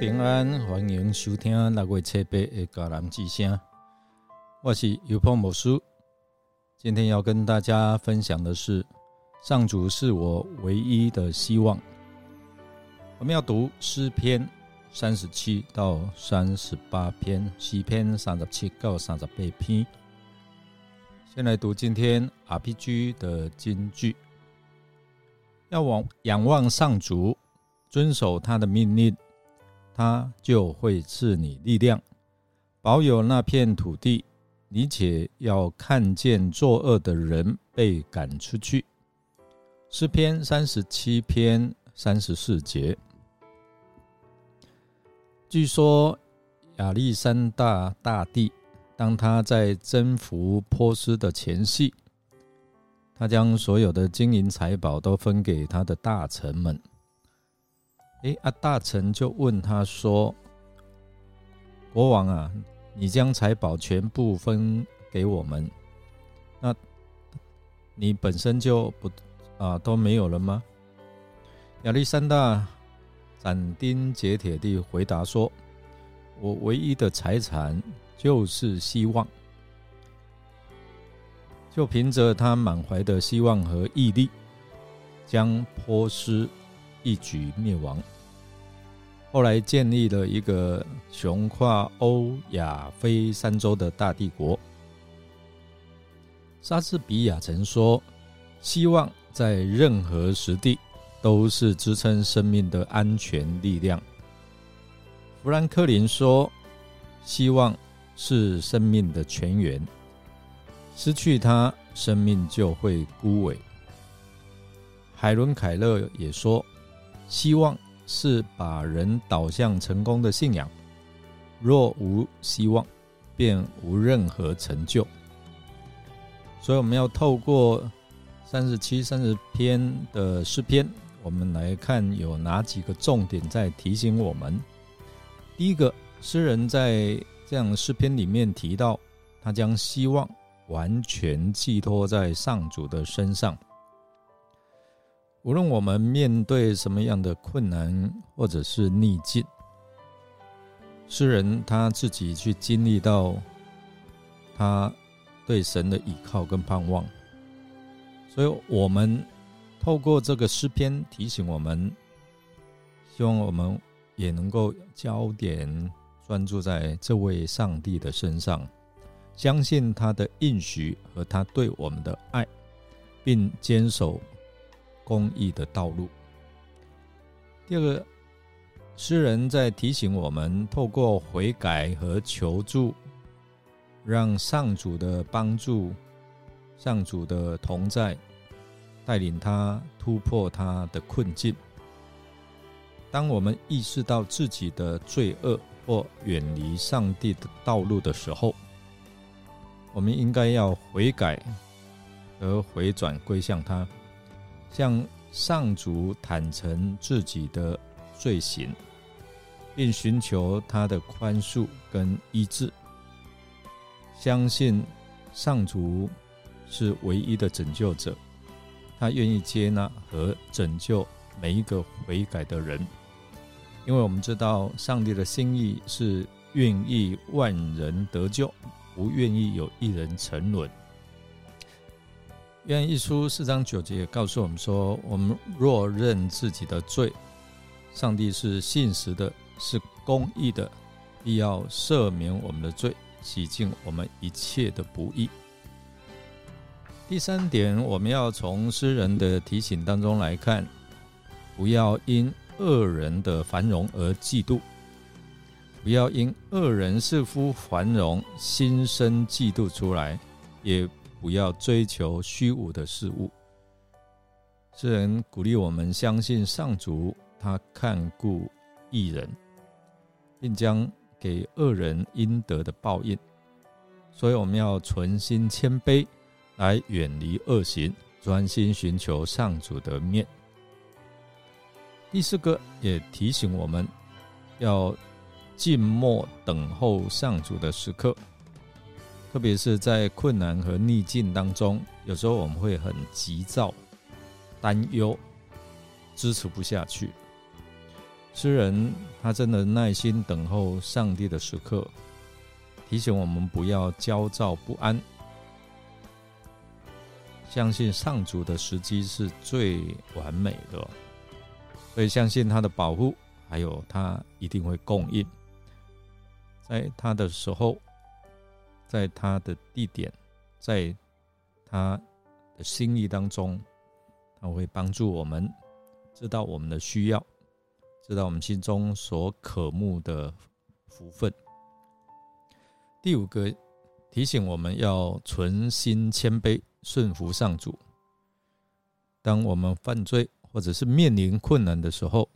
平安，欢迎收听六月七八的迦南之声。我是尤鹏牧师，今天要跟大家分享的是：上主是我唯一的希望。我们要读诗篇三十七到三十八篇，诗篇三十七到三十八篇。先来读今天 RPG 的金句：要往仰望上主，遵守他的命令。他就会赐你力量，保有那片土地。你且要看见作恶的人被赶出去。诗篇三十七篇三十四节。据说亚历山大大帝，当他在征服波斯的前夕，他将所有的金银财宝都分给他的大臣们。哎，啊！大臣就问他说：“国王啊，你将财宝全部分给我们，那你本身就不啊都没有了吗？”亚历山大斩钉截铁地回答说：“我唯一的财产就是希望，就凭着他满怀的希望和毅力，将波斯。”一举灭亡。后来建立了一个雄跨欧亚非三洲的大帝国。莎士比亚曾说：“希望在任何时地都是支撑生命的安全力量。”富兰克林说：“希望是生命的泉源，失去它，生命就会枯萎。”海伦·凯勒也说。希望是把人导向成功的信仰。若无希望，便无任何成就。所以，我们要透过三十七、三十篇的诗篇，我们来看有哪几个重点在提醒我们。第一个，诗人在这样的诗篇里面提到，他将希望完全寄托在上主的身上。无论我们面对什么样的困难或者是逆境，诗人他自己去经历到他对神的倚靠跟盼望，所以我们透过这个诗篇提醒我们，希望我们也能够焦点专注在这位上帝的身上，相信他的应许和他对我们的爱，并坚守。公益的道路。第二个，诗人在提醒我们，透过悔改和求助，让上主的帮助、上主的同在，带领他突破他的困境。当我们意识到自己的罪恶或远离上帝的道路的时候，我们应该要悔改和回转归向他。向上主坦诚自己的罪行，并寻求他的宽恕跟医治。相信上主是唯一的拯救者，他愿意接纳和拯救每一个悔改的人，因为我们知道上帝的心意是愿意万人得救，不愿意有一人沉沦。愿一书四章九节告诉我们说：我们若认自己的罪，上帝是信实的，是公义的，必要赦免我们的罪，洗净我们一切的不义。第三点，我们要从诗人的提醒当中来看，不要因恶人的繁荣而嫉妒，不要因恶人似乎繁荣，心生嫉妒出来，也。不要追求虚无的事物。诗人鼓励我们相信上主，他看顾一人，并将给恶人应得的报应。所以我们要存心谦卑，来远离恶行，专心寻求上主的面。第四个也提醒我们，要静默等候上主的时刻。特别是在困难和逆境当中，有时候我们会很急躁、担忧、支持不下去。诗人他真的耐心等候上帝的时刻，提醒我们不要焦躁不安，相信上主的时机是最完美的，所以相信他的保护，还有他一定会供应，在他的时候，在他的地点，在他的心意当中，他会帮助我们知道我们的需要。知道我们心中所渴慕的福分。第五个提醒我们要存心谦卑，顺服上主。当我们犯罪或者是面临困难的时候，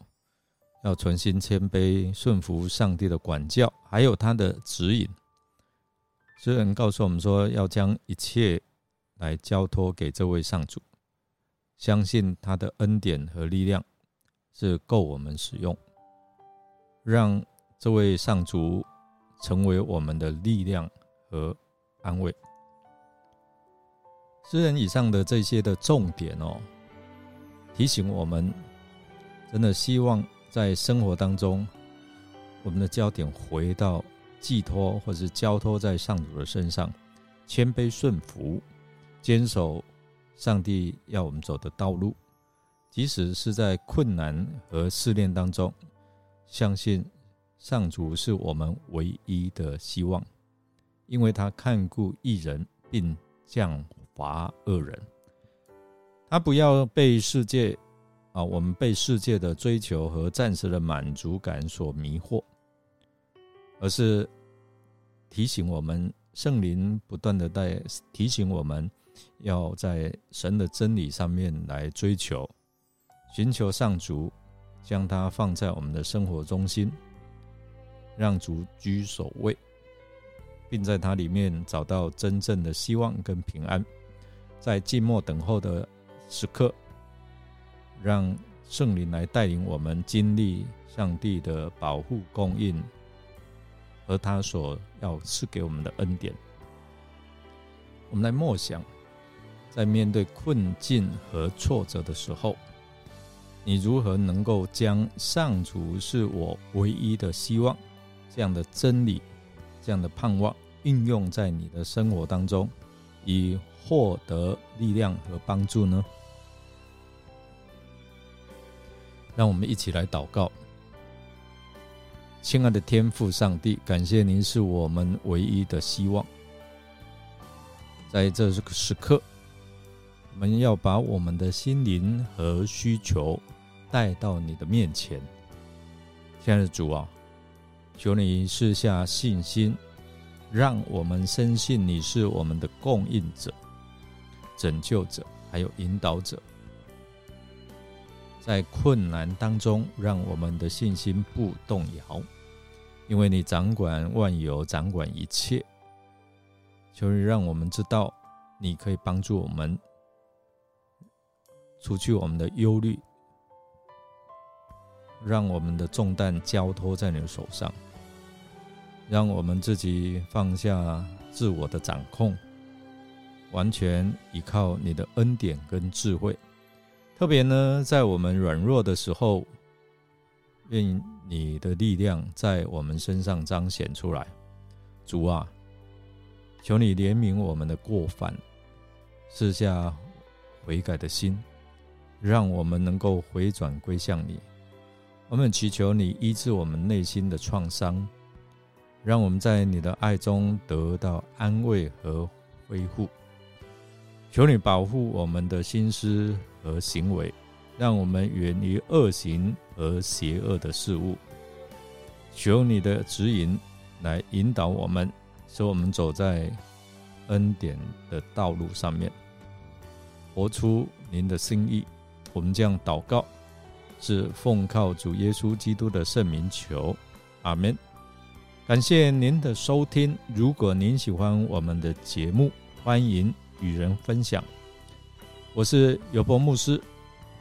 要存心谦卑，顺服上帝的管教，还有他的指引。诗人告诉我们说，要将一切来交托给这位上主，相信他的恩典和力量。是够我们使用，让这位上主成为我们的力量和安慰。诗人以上的这些的重点哦，提醒我们，真的希望在生活当中，我们的焦点回到寄托或是交托在上主的身上，谦卑顺服，坚守上帝要我们走的道路。即使是在困难和试炼当中，相信上主是我们唯一的希望，因为他看顾一人，并降罚恶人。他不要被世界啊，我们被世界的追求和暂时的满足感所迷惑，而是提醒我们，圣灵不断的在提醒我们，要在神的真理上面来追求。寻求上主，将它放在我们的生活中心，让主居首位，并在它里面找到真正的希望跟平安。在静默等候的时刻，让圣灵来带领我们经历上帝的保护供应和他所要赐给我们的恩典。我们来默想，在面对困境和挫折的时候。你如何能够将上主是我唯一的希望这样的真理、这样的盼望运用在你的生活当中，以获得力量和帮助呢？让我们一起来祷告，亲爱的天父上帝，感谢您是我们唯一的希望，在这个时刻，我们要把我们的心灵和需求。带到你的面前，亲爱的主啊，求你赐下信心，让我们深信你是我们的供应者、拯救者，还有引导者。在困难当中，让我们的信心不动摇，因为你掌管万有，掌管一切。求你让我们知道，你可以帮助我们除去我们的忧虑。让我们的重担交托在你的手上，让我们自己放下自我的掌控，完全依靠你的恩典跟智慧。特别呢，在我们软弱的时候，愿你的力量在我们身上彰显出来。主啊，求你怜悯我们的过犯，赐下悔改的心，让我们能够回转归向你。我们祈求你医治我们内心的创伤，让我们在你的爱中得到安慰和恢复。求你保护我们的心思和行为，让我们远离恶行和邪恶的事物。求你的指引来引导我们，使我们走在恩典的道路上面，活出您的心意。我们这样祷告。是奉靠主耶稣基督的圣名求，阿门。感谢您的收听。如果您喜欢我们的节目，欢迎与人分享。我是尤伯牧师，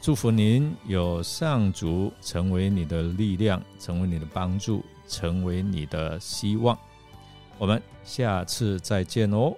祝福您有上主成为你的力量，成为你的帮助，成为你的希望。我们下次再见哦。